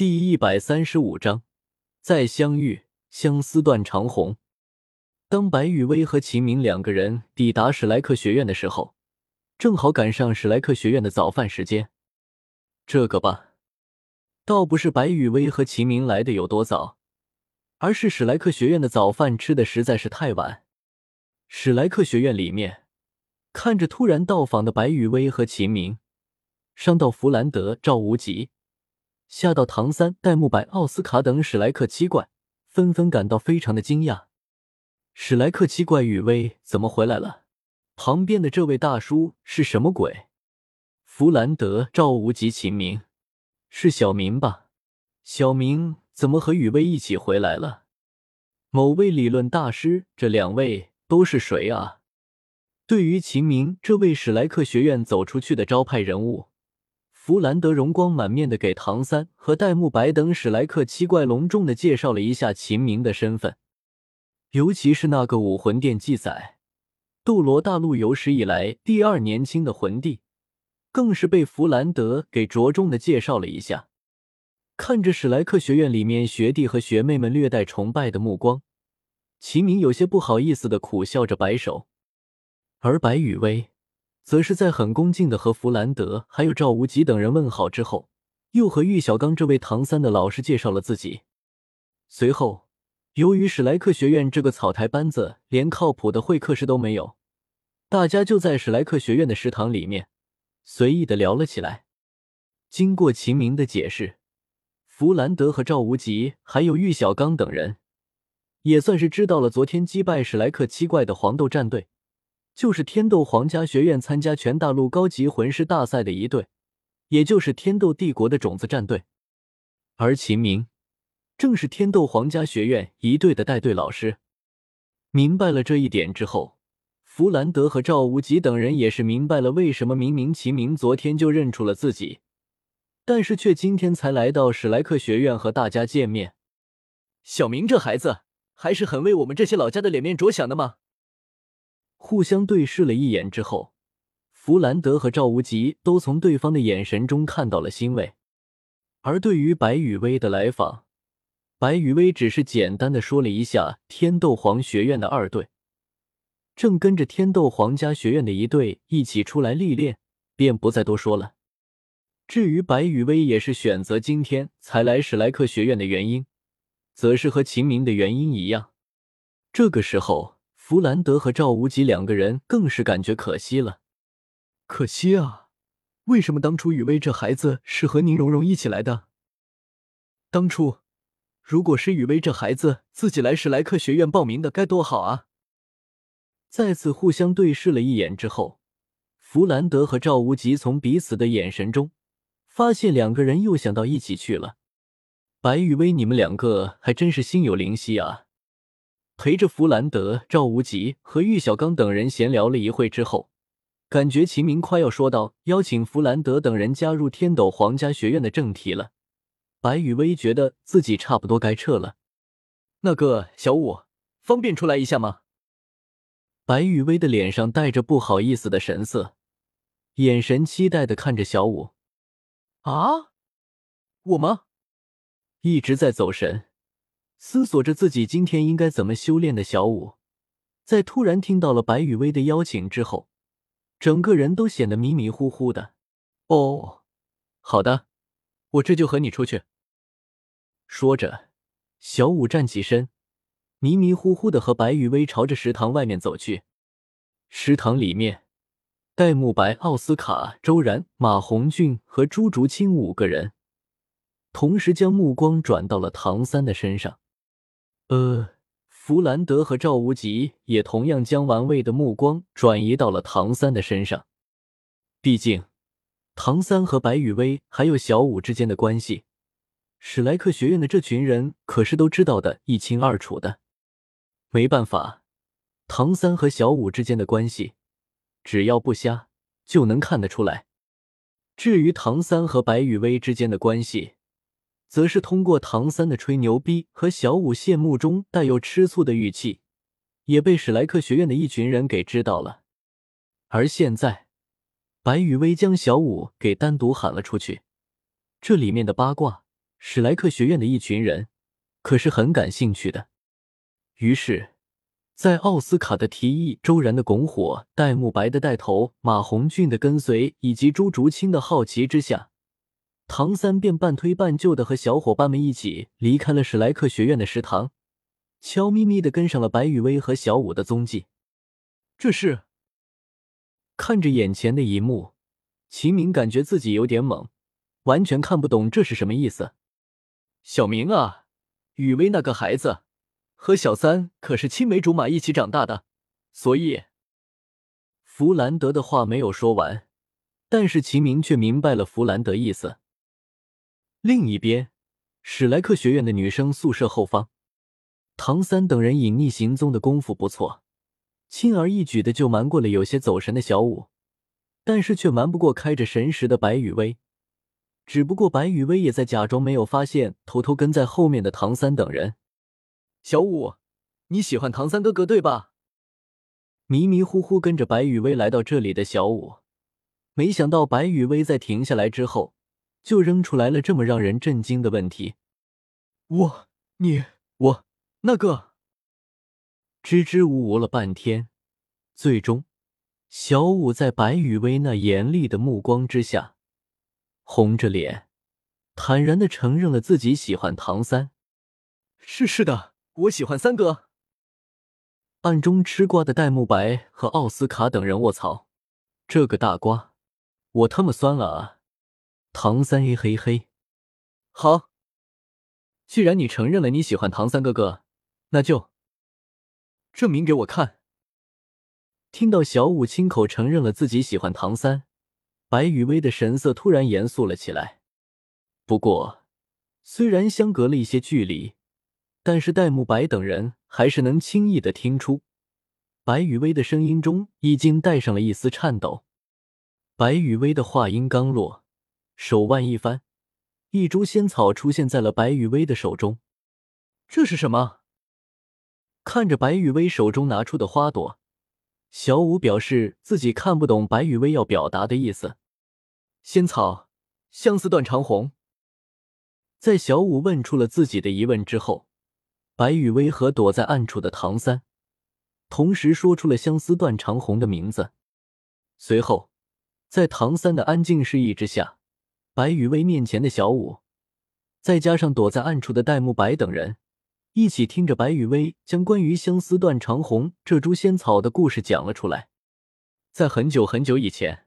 第一百三十五章，再相遇，相思断肠红。当白雨薇和秦明两个人抵达史莱克学院的时候，正好赶上史莱克学院的早饭时间。这个吧，倒不是白雨薇和秦明来的有多早，而是史莱克学院的早饭吃的实在是太晚。史莱克学院里面，看着突然到访的白雨薇和秦明，上到弗兰德、赵无极。吓到唐三、戴沐白、奥斯卡等史莱克七怪，纷纷感到非常的惊讶。史莱克七怪雨薇怎么回来了？旁边的这位大叔是什么鬼？弗兰德、赵无极、秦明，是小明吧？小明怎么和雨薇一起回来了？某位理论大师，这两位都是谁啊？对于秦明这位史莱克学院走出去的招牌人物。弗兰德容光满面的给唐三和戴沐白等史莱克七怪隆重的介绍了一下秦明的身份，尤其是那个武魂殿记载斗罗大陆有史以来第二年轻的魂帝，更是被弗兰德给着重的介绍了一下。看着史莱克学院里面学弟和学妹们略带崇拜的目光，秦明有些不好意思的苦笑着摆手，而白雨薇。则是在很恭敬的和弗兰德还有赵无极等人问好之后，又和玉小刚这位唐三的老师介绍了自己。随后，由于史莱克学院这个草台班子连靠谱的会客室都没有，大家就在史莱克学院的食堂里面随意的聊了起来。经过秦明的解释，弗兰德和赵无极还有玉小刚等人，也算是知道了昨天击败史莱克七怪的黄豆战队。就是天斗皇家学院参加全大陆高级魂师大赛的一队，也就是天斗帝国的种子战队，而秦明正是天斗皇家学院一队的带队老师。明白了这一点之后，弗兰德和赵无极等人也是明白了为什么明明秦明昨天就认出了自己，但是却今天才来到史莱克学院和大家见面。小明这孩子还是很为我们这些老家的脸面着想的吗？互相对视了一眼之后，弗兰德和赵无极都从对方的眼神中看到了欣慰。而对于白雨薇的来访，白雨薇只是简单的说了一下天斗皇学院的二队正跟着天斗皇家学院的一队一起出来历练，便不再多说了。至于白雨薇也是选择今天才来史莱克学院的原因，则是和秦明的原因一样。这个时候。弗兰德和赵无极两个人更是感觉可惜了，可惜啊！为什么当初雨薇这孩子是和宁荣荣一起来的？当初如果是雨薇这孩子自己来史莱克学院报名的，该多好啊！再次互相对视了一眼之后，弗兰德和赵无极从彼此的眼神中发现两个人又想到一起去了。白雨薇，你们两个还真是心有灵犀啊！陪着弗兰德、赵无极和玉小刚等人闲聊了一会之后，感觉秦明快要说到邀请弗兰德等人加入天斗皇家学院的正题了。白雨薇觉得自己差不多该撤了。那个小五，方便出来一下吗？白雨薇的脸上带着不好意思的神色，眼神期待的看着小五。啊，我吗？一直在走神。思索着自己今天应该怎么修炼的小五，在突然听到了白雨薇的邀请之后，整个人都显得迷迷糊糊的。哦，好的，我这就和你出去。说着，小五站起身，迷迷糊糊的和白雨薇朝着食堂外面走去。食堂里面，戴沐白、奥斯卡、周然、马红俊和朱竹清五个人，同时将目光转到了唐三的身上。呃，弗兰德和赵无极也同样将玩味的目光转移到了唐三的身上。毕竟，唐三和白雨薇还有小五之间的关系，史莱克学院的这群人可是都知道的一清二楚的。没办法，唐三和小五之间的关系，只要不瞎就能看得出来。至于唐三和白雨薇之间的关系，则是通过唐三的吹牛逼和小五羡慕中带有吃醋的语气，也被史莱克学院的一群人给知道了。而现在，白雨薇将小五给单独喊了出去，这里面的八卦史莱克学院的一群人可是很感兴趣的。于是，在奥斯卡的提议、周然的拱火、戴沐白的带头、马红俊的跟随以及朱竹清的好奇之下，唐三便半推半就的和小伙伴们一起离开了史莱克学院的食堂，悄咪咪的跟上了白雨薇和小舞的踪迹。这是看着眼前的一幕，秦明感觉自己有点懵，完全看不懂这是什么意思。小明啊，雨薇那个孩子。和小三可是青梅竹马一起长大的，所以弗兰德的话没有说完，但是秦明却明白了弗兰德意思。另一边，史莱克学院的女生宿舍后方，唐三等人隐匿行踪的功夫不错，轻而易举的就瞒过了有些走神的小舞，但是却瞒不过开着神识的白雨薇。只不过白雨薇也在假装没有发现，偷偷跟在后面的唐三等人。小舞，你喜欢唐三哥哥对吧？迷迷糊糊跟着白雨薇来到这里的小舞，没想到白雨薇在停下来之后，就扔出来了这么让人震惊的问题。我，你，我，那个，支支吾吾了半天，最终，小五在白雨薇那严厉的目光之下，红着脸，坦然的承认了自己喜欢唐三。是是的。我喜欢三哥。暗中吃瓜的戴沐白和奥斯卡等人卧槽，这个大瓜，我他妈酸了啊！唐三嘿嘿嘿，好，既然你承认了你喜欢唐三哥哥，那就证明给我看。听到小五亲口承认了自己喜欢唐三，白雨薇的神色突然严肃了起来。不过，虽然相隔了一些距离。但是戴沐白等人还是能轻易的听出，白雨薇的声音中已经带上了一丝颤抖。白雨薇的话音刚落，手腕一翻，一株仙草出现在了白雨薇的手中。这是什么？看着白雨薇手中拿出的花朵，小舞表示自己看不懂白雨薇要表达的意思。仙草，相思断肠红。在小舞问出了自己的疑问之后。白雨薇和躲在暗处的唐三同时说出了“相思断肠红”的名字。随后，在唐三的安静示意之下，白雨薇面前的小舞，再加上躲在暗处的戴沐白等人，一起听着白雨薇将关于“相思断肠红”这株仙草的故事讲了出来。在很久很久以前，